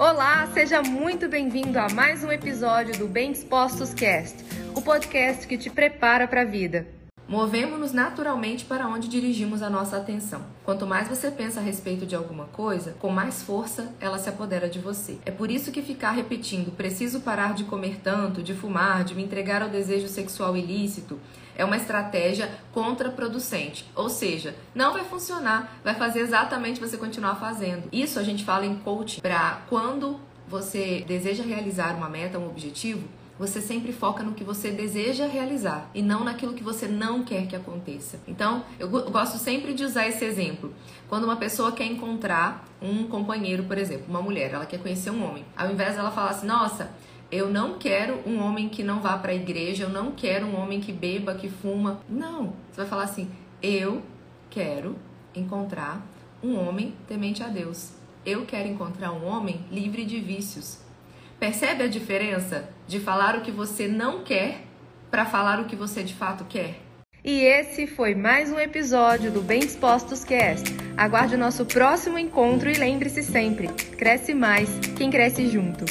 Olá, seja muito bem-vindo a mais um episódio do Bem Dispostos Cast, o podcast que te prepara para a vida. Movemos-nos naturalmente para onde dirigimos a nossa atenção. Quanto mais você pensa a respeito de alguma coisa, com mais força ela se apodera de você. É por isso que ficar repetindo preciso parar de comer tanto, de fumar, de me entregar ao desejo sexual ilícito, é uma estratégia contraproducente. Ou seja, não vai funcionar, vai fazer exatamente você continuar fazendo. Isso a gente fala em coaching para quando você deseja realizar uma meta, um objetivo, você sempre foca no que você deseja realizar e não naquilo que você não quer que aconteça. Então, eu gosto sempre de usar esse exemplo. Quando uma pessoa quer encontrar um companheiro, por exemplo, uma mulher, ela quer conhecer um homem. Ao invés dela falar assim, nossa, eu não quero um homem que não vá para a igreja, eu não quero um homem que beba, que fuma. Não. Você vai falar assim: eu quero encontrar um homem temente a Deus. Eu quero encontrar um homem livre de vícios. Percebe a diferença de falar o que você não quer para falar o que você de fato quer? E esse foi mais um episódio do Bem Dispostos Cast. Aguarde o nosso próximo encontro e lembre-se sempre: cresce mais quem cresce junto.